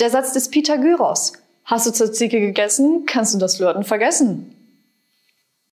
Der Satz des Pythagoras. Hast du Tzatziki gegessen, kannst du das Flirten vergessen.